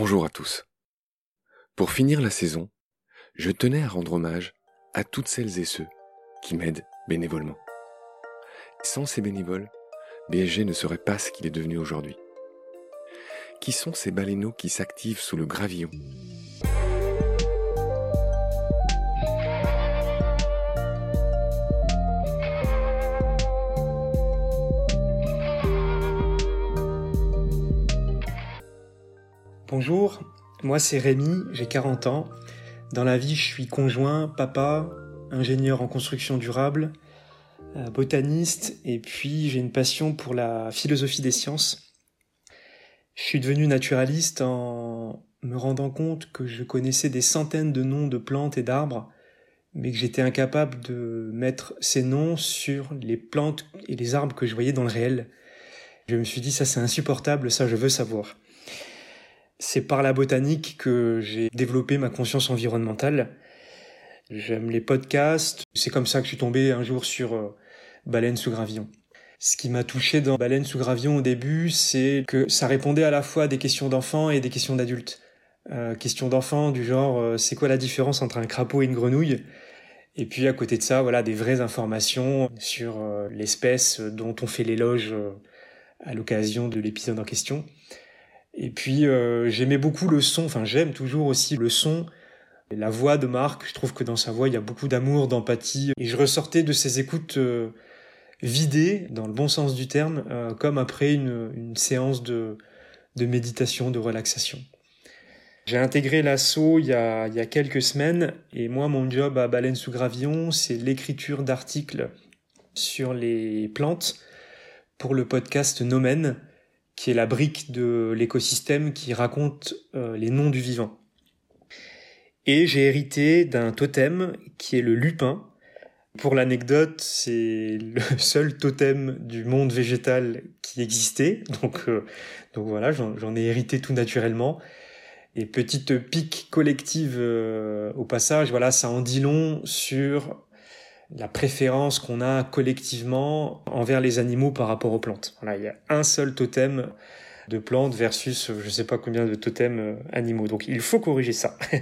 Bonjour à tous. Pour finir la saison, je tenais à rendre hommage à toutes celles et ceux qui m'aident bénévolement. Sans ces bénévoles, BSG ne serait pas ce qu'il est devenu aujourd'hui. Qui sont ces baleineaux qui s'activent sous le gravillon? Bonjour, moi c'est Rémi, j'ai 40 ans. Dans la vie, je suis conjoint, papa, ingénieur en construction durable, euh, botaniste, et puis j'ai une passion pour la philosophie des sciences. Je suis devenu naturaliste en me rendant compte que je connaissais des centaines de noms de plantes et d'arbres, mais que j'étais incapable de mettre ces noms sur les plantes et les arbres que je voyais dans le réel. Je me suis dit, ça c'est insupportable, ça je veux savoir. C'est par la botanique que j'ai développé ma conscience environnementale. J'aime les podcasts. C'est comme ça que je suis tombé un jour sur euh, Baleine sous gravillon. Ce qui m'a touché dans Baleine sous gravillon au début, c'est que ça répondait à la fois à des questions d'enfants et des questions d'adultes. Euh, questions d'enfants du genre euh, c'est quoi la différence entre un crapaud et une grenouille? Et puis à côté de ça, voilà des vraies informations sur l'espèce dont on fait l'éloge à l'occasion de l'épisode en question. Et puis euh, j'aimais beaucoup le son, enfin j'aime toujours aussi le son, la voix de Marc. Je trouve que dans sa voix il y a beaucoup d'amour, d'empathie. Et je ressortais de ces écoutes euh, vidées, dans le bon sens du terme, euh, comme après une, séance de, de méditation, de relaxation. J'ai intégré l'assaut il, y a, il y a quelques semaines et moi mon job à Baleine sous Gravillon c'est l'écriture d'articles sur les plantes pour le podcast Nomen qui est la brique de l'écosystème qui raconte euh, les noms du vivant. Et j'ai hérité d'un totem qui est le lupin. Pour l'anecdote, c'est le seul totem du monde végétal qui existait. Donc, euh, donc voilà, j'en ai hérité tout naturellement. Et petite pique collective euh, au passage, voilà, ça en dit long sur la préférence qu'on a collectivement envers les animaux par rapport aux plantes. Voilà, il y a un seul totem de plantes versus je sais pas combien de totems euh, animaux. Donc il faut corriger ça.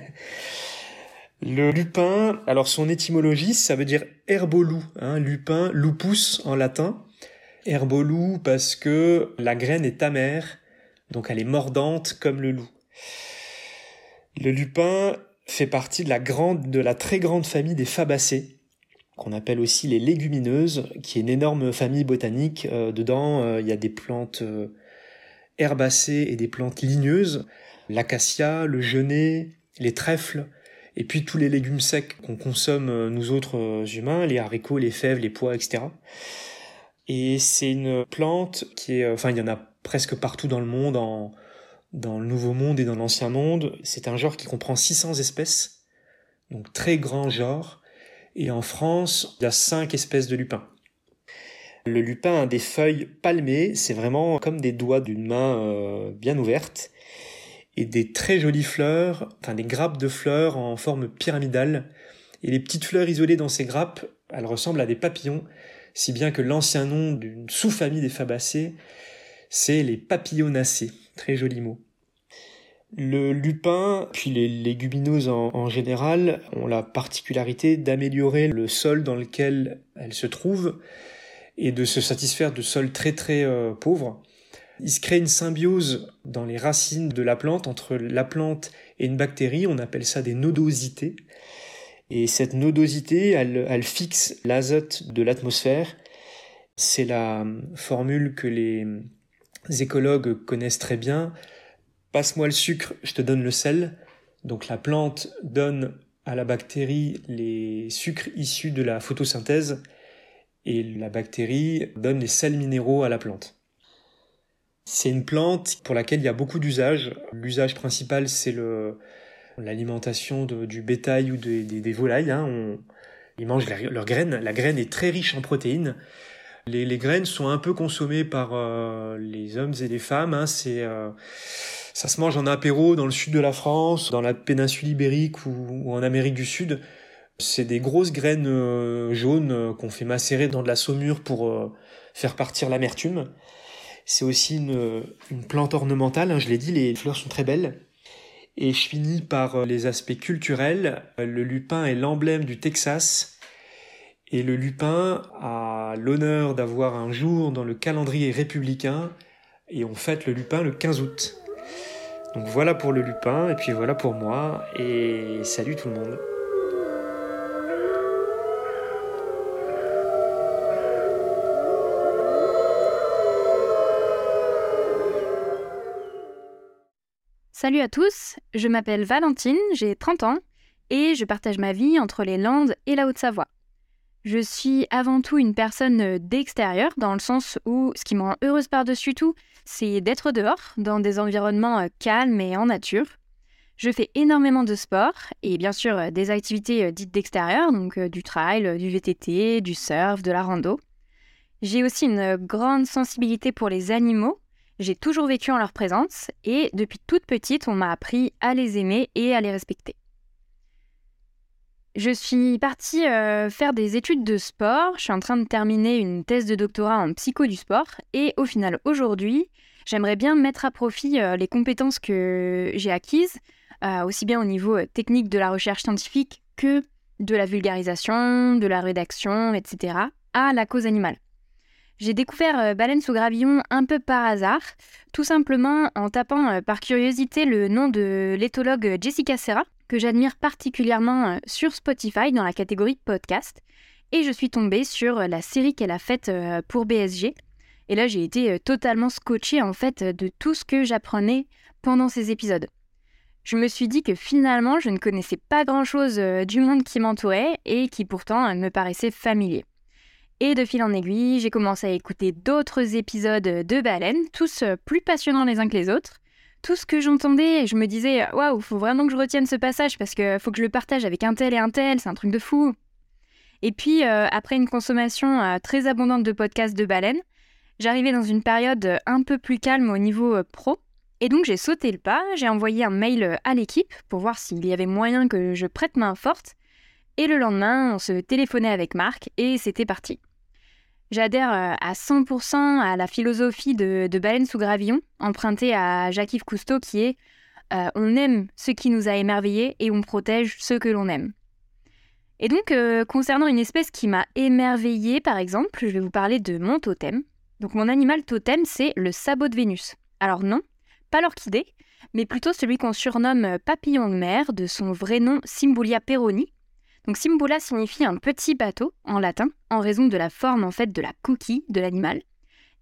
Le lupin, alors son étymologie, ça veut dire herbolou, hein, lupin, lupus en latin. Herbolou parce que la graine est amère, donc elle est mordante comme le loup. Le lupin fait partie de la grande, de la très grande famille des fabacées, qu'on appelle aussi les légumineuses, qui est une énorme famille botanique. Euh, dedans, euh, il y a des plantes euh, herbacées et des plantes ligneuses, l'acacia, le genêt, les trèfles, et puis tous les légumes secs qu'on consomme nous autres humains, les haricots, les fèves, les pois, etc. Et c'est une plante qui est, enfin, il y en a presque partout dans le monde, dans le Nouveau Monde et dans l'Ancien Monde. C'est un genre qui comprend 600 espèces, donc très grand genre et en France, il y a cinq espèces de lupins. Le lupin a des feuilles palmées, c'est vraiment comme des doigts d'une main euh, bien ouverte, et des très jolies fleurs, enfin des grappes de fleurs en forme pyramidale. Et les petites fleurs isolées dans ces grappes, elles ressemblent à des papillons, si bien que l'ancien nom d'une sous-famille des fabacées, c'est les papillonacées. Très joli mot. Le lupin, puis les légumineuses en, général, ont la particularité d'améliorer le sol dans lequel elles se trouvent et de se satisfaire de sols très très euh, pauvres. Il se crée une symbiose dans les racines de la plante entre la plante et une bactérie, on appelle ça des nodosités. Et cette nodosité, elle, elle fixe l'azote de l'atmosphère. C'est la formule que les écologues connaissent très bien passe-moi le sucre, je te donne le sel. Donc la plante donne à la bactérie les sucres issus de la photosynthèse et la bactérie donne les sels minéraux à la plante. C'est une plante pour laquelle il y a beaucoup d'usages. L'usage principal, c'est l'alimentation du bétail ou des, volailles. Hein. ils mangent leurs graines. La graine est très riche en protéines. Les, graines sont un peu consommées par euh, les hommes et les femmes. Hein. C'est euh, ça se mange en apéro dans le sud de la France, dans la péninsule ibérique ou, en Amérique du Sud. C'est des grosses graines euh, jaunes euh, qu'on fait macérer dans de la saumure pour euh, faire partir l'amertume. C'est aussi une, plante ornementale, hein, je l'ai dit, les fleurs sont très belles. Et je finis par les aspects culturels. Le lupin est l'emblème du Texas. Et le lupin a l'honneur d'avoir un jour dans le calendrier républicain. Et on fête le lupin le 15 août. Donc voilà pour le lupin, et puis voilà pour moi. Et salut tout le monde. Salut à tous, je m'appelle Valentine, j'ai 30 ans et je partage ma vie entre les Landes et la Haute-Savoie. Je suis avant tout une personne d'extérieur, dans le sens où ce qui me rend heureuse par-dessus tout, c'est d'être dehors, dans des environnements euh, calmes et en nature. Je fais énormément de sport et bien sûr euh, des activités euh, dites d'extérieur, donc du trail, du VTT, du surf, de la rando. J'ai aussi une grande sensibilité pour les animaux j'ai toujours vécu en leur présence et depuis toute petite, on m'a appris à les aimer et à les respecter. Je suis partie euh, faire des études de sport, je suis en train de terminer une thèse de doctorat en psycho du sport et au final aujourd'hui, j'aimerais bien mettre à profit euh, les compétences que j'ai acquises, euh, aussi bien au niveau technique de la recherche scientifique que de la vulgarisation, de la rédaction, etc., à la cause animale. J'ai découvert Baleine sous gravillon un peu par hasard, tout simplement en tapant par curiosité le nom de l'éthologue Jessica Serra, que j'admire particulièrement euh, sur Spotify dans la catégorie podcast, et je suis tombée sur la série qu'elle a faite pour BSG. Et là, j'ai été totalement scotchée en fait de tout ce que j'apprenais pendant ces épisodes. Je me suis dit que finalement, je ne connaissais pas grand-chose du monde qui m'entourait et qui pourtant me paraissait familier. Et de fil en aiguille, j'ai commencé à écouter d'autres épisodes de Baleine, tous euh, plus passionnants les uns que les autres. Tout ce que j'entendais, je me disais waouh, faut vraiment que je retienne ce passage parce que faut que je le partage avec un tel et un tel, c'est un truc de fou. Et puis, euh, après une consommation euh, très abondante de podcasts de Baleine, j'arrivais dans une période un peu plus calme au niveau pro. Et donc j'ai sauté le pas, j'ai envoyé un mail à l'équipe pour voir s'il y avait moyen que je prête main forte. Et le lendemain, on se téléphonait avec Marc et c'était parti. J'adhère euh, à 100% à la philosophie de, Baleine sous gravillon, empruntée à Jacques-Yves Cousteau, qui est euh, On aime ce qui nous a émerveillés et on protège ceux que l'on aime. Et donc, euh, concernant une espèce qui m'a émerveillée, par exemple, je vais vous parler de mon totem. Donc, mon animal totem, c'est le sabot de Vénus. Alors, non, pas l'orchidée, mais plutôt celui qu'on surnomme papillon de mer, de son vrai nom Symbolia peroni, donc Simbula signifie un petit bateau en latin, en raison de la forme en fait de la coquille de l'animal.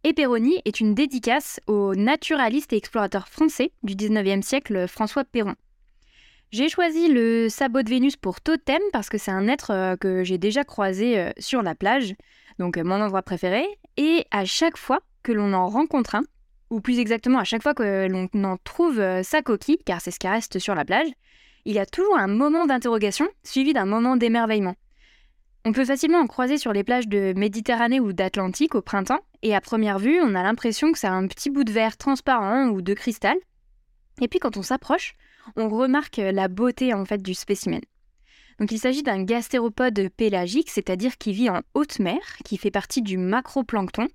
Et Perroni est une dédicace au naturaliste et explorateur français du 19e siècle François Perron. J'ai choisi le sabot de Vénus pour totem parce que c'est un être euh, que j'ai déjà croisé euh, sur la plage, donc euh, mon endroit préféré, et à chaque fois que l'on en rencontre un, ou plus exactement à chaque fois que l'on en trouve sa coquille, car c'est ce qui reste sur la plage, il a toujours un moment d'interrogation suivi d'un moment d'émerveillement. On peut facilement en croiser sur les plages de Méditerranée ou d'Atlantique au printemps, et à première vue, on a l'impression que c'est un petit bout de verre transparent ou de cristal. Et puis quand on s'approche, on remarque la beauté en fait du spécimen. Donc il s'agit d'un gastéropode pélagique, c'est-à-dire qui vit en haute mer, qui fait partie du macroplancton.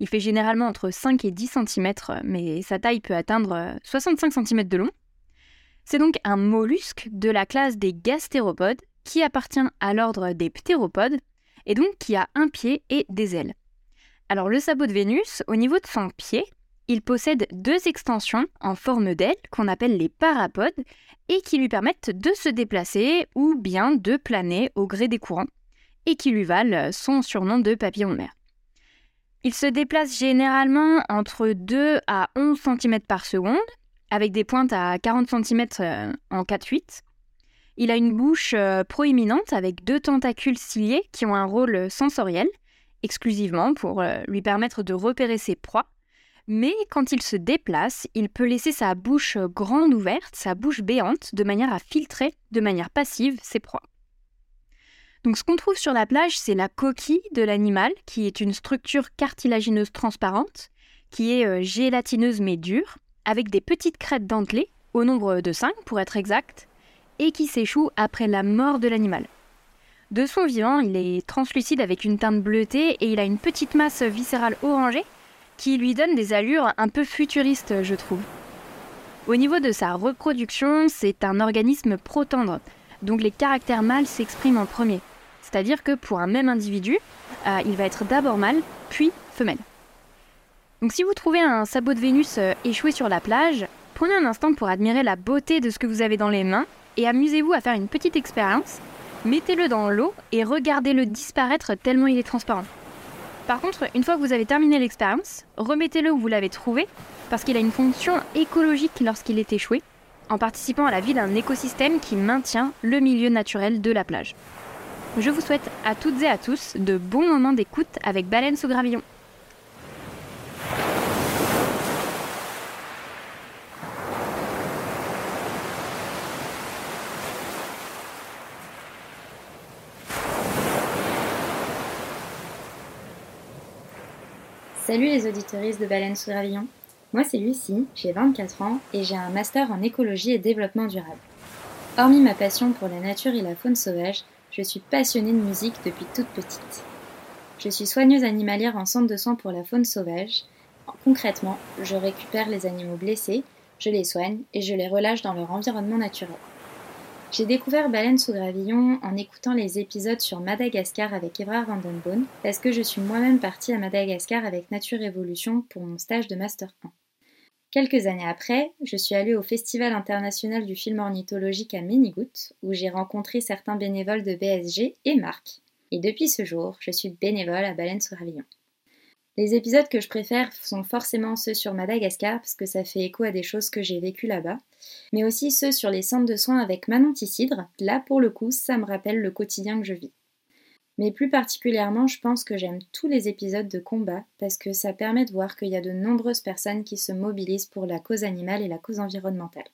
Il fait généralement entre 5 et 10 cm, mais sa taille peut atteindre 65 cm de long. C'est donc un mollusque de la classe des gastéropodes qui appartient à l'ordre des ptéropodes et donc qui a un pied et des ailes. Alors le sabot de Vénus, au niveau de son pied, il possède deux extensions en forme d'aile qu'on appelle les parapodes et qui lui permettent de se déplacer ou bien de planer au gré des courants et qui lui valent son surnom de papillon de mer. Il se déplace généralement entre 2 à 11 cm par seconde avec des pointes à 40 cm euh, en 4-8. Il a une bouche euh, proéminente avec deux tentacules ciliés qui ont un rôle sensoriel, exclusivement pour euh, lui permettre de repérer ses proies. Mais quand il se déplace, il peut laisser sa bouche grande ouverte, sa bouche béante, de manière à filtrer de manière passive ses proies. Donc ce qu'on trouve sur la plage, c'est la coquille de l'animal, qui est une structure cartilagineuse transparente, qui est gélatineuse mais dure, avec des petites crêtes dentelées, au nombre de 5 pour être exact, et qui s'échouent après la mort de l'animal. De son vivant, il est translucide avec une teinte bleutée et il a une petite masse viscérale orangée qui lui donne des allures un peu futuristes, je trouve. Au niveau de sa reproduction, c'est un organisme protendre, donc les caractères mâles s'expriment en premier. C'est-à-dire que pour un même individu, euh, il va être d'abord mâle, puis femelle. Donc si vous trouvez un sabot de Vénus euh, échoué sur la plage, prenez un instant pour admirer la beauté de ce que vous avez dans les mains et amusez-vous à faire une petite expérience. Mettez-le dans l'eau et regardez-le disparaître tellement il est transparent. Par contre, une fois que vous avez terminé l'expérience, remettez-le où vous l'avez trouvé parce qu'il a une fonction écologique lorsqu'il est échoué, en participant à la vie d'un écosystème qui maintient le milieu naturel de la plage. Je vous souhaite à toutes et à tous de bons moments d'écoute avec Baleine sous gravillon. Salut les auditeuristes de Baleine sous gravillon. Moi c'est Lucie, j'ai 24 ans et j'ai un master en écologie et développement durable. Hormis ma passion pour la nature et la faune sauvage, je suis passionnée de musique depuis toute petite. Je suis soigneuse animalière en centre de soins pour la faune sauvage. Concrètement, je récupère les animaux blessés, je les soigne et je les relâche dans leur environnement naturel. J'ai découvert Baleine sous gravillon en écoutant les épisodes sur Madagascar avec Evra Vandenbone parce que je suis moi-même partie à Madagascar avec Nature Evolution pour mon stage de Master 1. Quelques années après, je suis allée au Festival international du film ornithologique à Minigout, où j'ai rencontré certains bénévoles de BSG et Marc. Et depuis ce jour, je suis bénévole à Baleine sous Gravillon. Les épisodes que je préfère sont forcément ceux sur Madagascar, parce que ça fait écho à des choses que j'ai vécues là-bas, mais aussi ceux sur les centres de soins avec Manon Tissidre. Là, pour le coup, ça me rappelle le quotidien que je vis. Mais plus particulièrement, je pense que j'aime tous les épisodes de combat parce que ça permet de voir qu'il y a de nombreuses personnes qui se mobilisent pour la cause animale et la cause environnementale.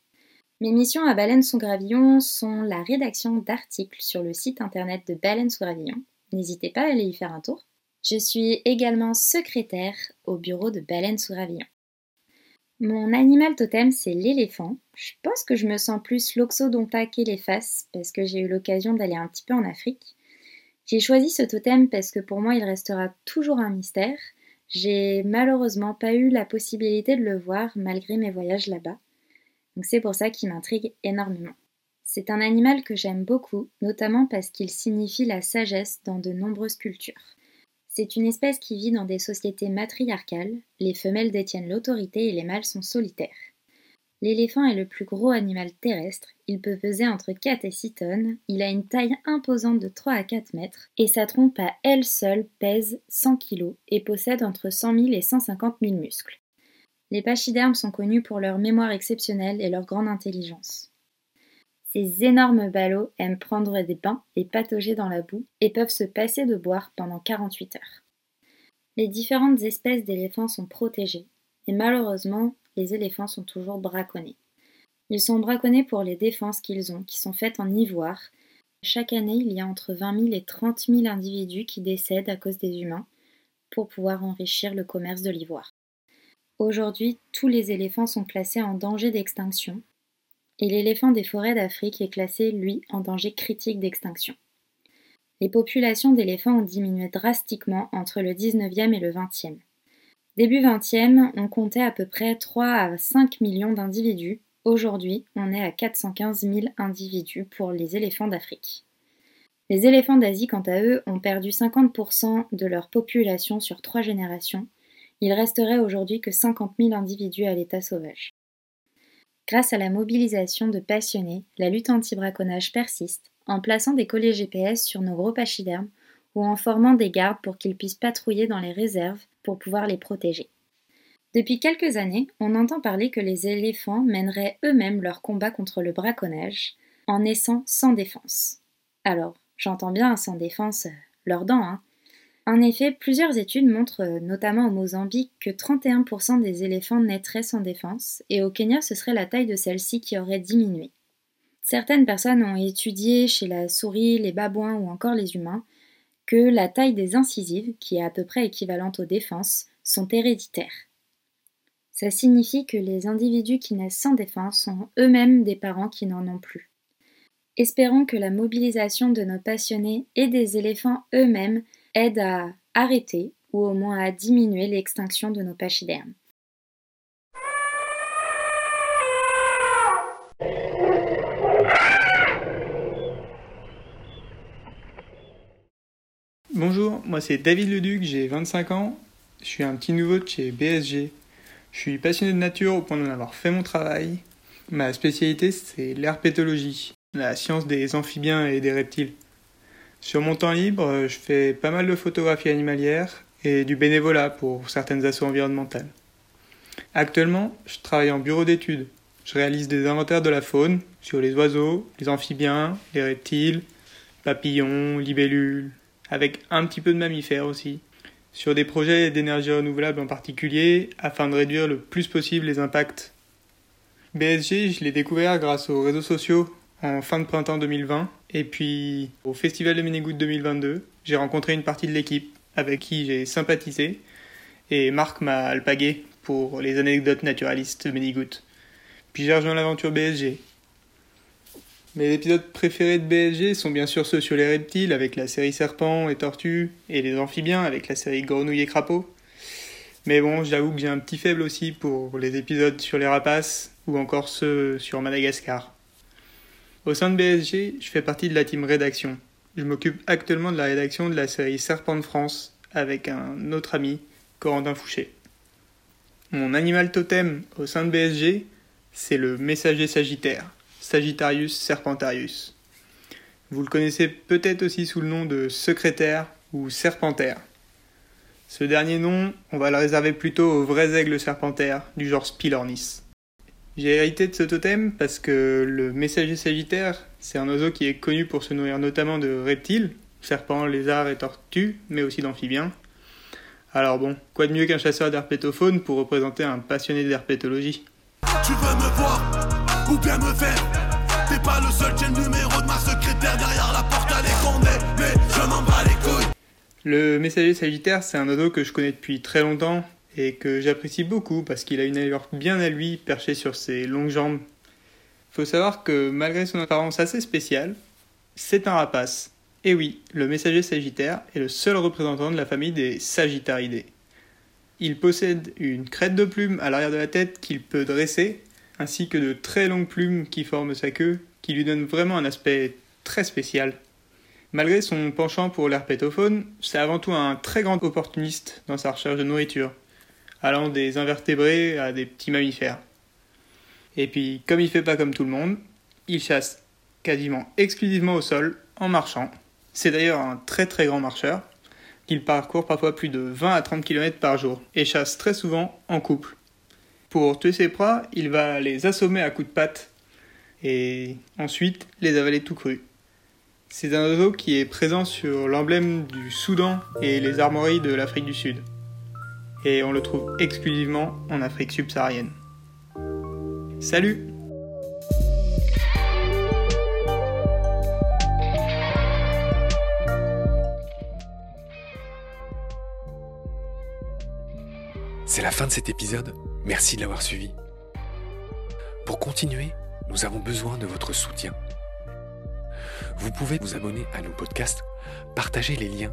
Mes missions à Baleine sous Gravillon sont la rédaction d'articles sur le site internet de Baleine sous Gravillon. N'hésitez pas à aller y faire un tour. Je suis également secrétaire au bureau de Baleine sous Gravillon. Mon animal totem, c'est l'éléphant. Je pense que je me sens plus l'oxodonta qu'éléphas parce que j'ai eu l'occasion d'aller un petit peu en Afrique. J'ai choisi ce totem parce que pour moi il restera toujours un mystère. J'ai malheureusement pas eu la possibilité de le voir malgré mes voyages là-bas. Donc c'est pour ça qu'il m'intrigue énormément. C'est un animal que j'aime beaucoup, notamment parce qu'il signifie la sagesse dans de nombreuses cultures. C'est une espèce qui vit dans des sociétés matriarcales, les femelles détiennent l'autorité et les mâles sont solitaires. L'éléphant est le plus gros animal terrestre, il peut peser entre 4 et 6 tonnes, il a une taille imposante de 3 à 4 mètres, et sa trompe à elle seule pèse 100 kg et possède entre 100 000 et 150 000 muscles. Les pachydermes sont connus pour leur mémoire exceptionnelle et leur grande intelligence. Ces énormes ballots aiment prendre des bains et patauger dans la boue et peuvent se passer de boire pendant 48 heures. Les différentes espèces d'éléphants sont protégées, et malheureusement, les éléphants sont toujours braconnés. Ils sont braconnés pour les défenses qu'ils ont, qui sont faites en ivoire. Chaque année, il y a entre 20 000 et 30 000 individus qui décèdent à cause des humains pour pouvoir enrichir le commerce de l'ivoire. Aujourd'hui, tous les éléphants sont classés en danger d'extinction et l'éléphant des forêts d'Afrique est classé, lui, en danger critique d'extinction. Les populations d'éléphants ont diminué drastiquement entre le 19e et le 20e. Début 20e, on comptait à peu près 3 à 5 millions d'individus. Aujourd'hui, on est à 415 000 individus pour les éléphants d'Afrique. Les éléphants d'Asie, quant à eux, ont perdu 50% de leur population sur trois générations. Il resterait aujourd'hui que 50 000 individus à l'état sauvage. Grâce à la mobilisation de passionnés, la lutte anti-braconnage persiste, en plaçant des collets GPS sur nos gros pachydermes ou en formant des gardes pour qu'ils puissent patrouiller dans les réserves pour pouvoir les protéger. Depuis quelques années, on entend parler que les éléphants mèneraient eux-mêmes leur combat contre le braconnage en naissant sans défense. Alors, j'entends bien sans défense euh, leurs dents, hein. En effet, plusieurs études montrent, euh, notamment au Mozambique, que 31% des éléphants naîtraient sans défense, et au Kenya, ce serait la taille de celle-ci qui aurait diminué. Certaines personnes ont étudié chez la souris, les babouins ou encore les humains que la taille des incisives, qui est à peu près équivalente aux défenses, sont héréditaires. Ça signifie que les individus qui naissent sans défense sont eux-mêmes des parents qui n'en ont plus. Espérons que la mobilisation de nos passionnés et des éléphants eux-mêmes aide à arrêter ou au moins à diminuer l'extinction de nos pachydermes. Bonjour, moi c'est David Leduc, j'ai 25 ans, je suis un petit nouveau de chez BSG. Je suis passionné de nature au point d'en avoir fait mon travail. Ma spécialité c'est l'herpétologie, la science des amphibiens et des reptiles. Sur mon temps libre, je fais pas mal de photographies animalières et du bénévolat pour certaines assauts environnementales. Actuellement, je travaille en bureau d'études. Je réalise des inventaires de la faune sur les oiseaux, les amphibiens, les reptiles, papillons, libellules, avec un petit peu de mammifères aussi, sur des projets d'énergie renouvelable en particulier, afin de réduire le plus possible les impacts. BSG, je l'ai découvert grâce aux réseaux sociaux en fin de printemps 2020, et puis au Festival de Ménégoutte 2022, j'ai rencontré une partie de l'équipe avec qui j'ai sympathisé, et Marc m'a alpagué pour les anecdotes naturalistes de Ménégoutte. Puis j'ai rejoint l'aventure BSG, mes épisodes préférés de BSG sont bien sûr ceux sur les reptiles avec la série Serpent et Tortues et les amphibiens avec la série Grenouille et Crapaud. Mais bon, j'avoue que j'ai un petit faible aussi pour les épisodes sur les rapaces ou encore ceux sur Madagascar. Au sein de BSG, je fais partie de la team rédaction. Je m'occupe actuellement de la rédaction de la série Serpent de France avec un autre ami, Corentin Fouché. Mon animal totem au sein de BSG, c'est le messager sagittaire. Sagittarius serpentarius. Vous le connaissez peut-être aussi sous le nom de secrétaire ou serpentaire. Ce dernier nom, on va le réserver plutôt aux vrais aigles serpentaires du genre Spilornis. J'ai hérité de ce totem parce que le messager sagittaire, c'est un oiseau qui est connu pour se nourrir notamment de reptiles, serpents, lézards et tortues, mais aussi d'amphibiens. Alors bon, quoi de mieux qu'un chasseur d'herpétophones pour représenter un passionné d'herpétologie? Tu veux me voir ou bien me faire? T'es pas le seul, le numéro de ma secrétaire derrière la porte, à mais je m'en bats les couilles. Le messager sagittaire, c'est un oiseau que je connais depuis très longtemps et que j'apprécie beaucoup parce qu'il a une allure bien à lui perché sur ses longues jambes. Faut savoir que malgré son apparence assez spéciale, c'est un rapace. Et oui, le messager sagittaire est le seul représentant de la famille des Sagittaridae. Il possède une crête de plume à l'arrière de la tête qu'il peut dresser ainsi que de très longues plumes qui forment sa queue, qui lui donnent vraiment un aspect très spécial. Malgré son penchant pour l'herpétofaune, c'est avant tout un très grand opportuniste dans sa recherche de nourriture, allant des invertébrés à des petits mammifères. Et puis, comme il fait pas comme tout le monde, il chasse quasiment exclusivement au sol, en marchant. C'est d'ailleurs un très très grand marcheur. Il parcourt parfois plus de 20 à 30 km par jour et chasse très souvent en couple. Pour tuer ses proies, il va les assommer à coups de patte et ensuite les avaler tout crus. C'est un oiseau qui est présent sur l'emblème du Soudan et les armoiries de l'Afrique du Sud. Et on le trouve exclusivement en Afrique subsaharienne. Salut C'est la fin de cet épisode. Merci de l'avoir suivi. Pour continuer, nous avons besoin de votre soutien. Vous pouvez vous abonner à nos podcasts, partager les liens,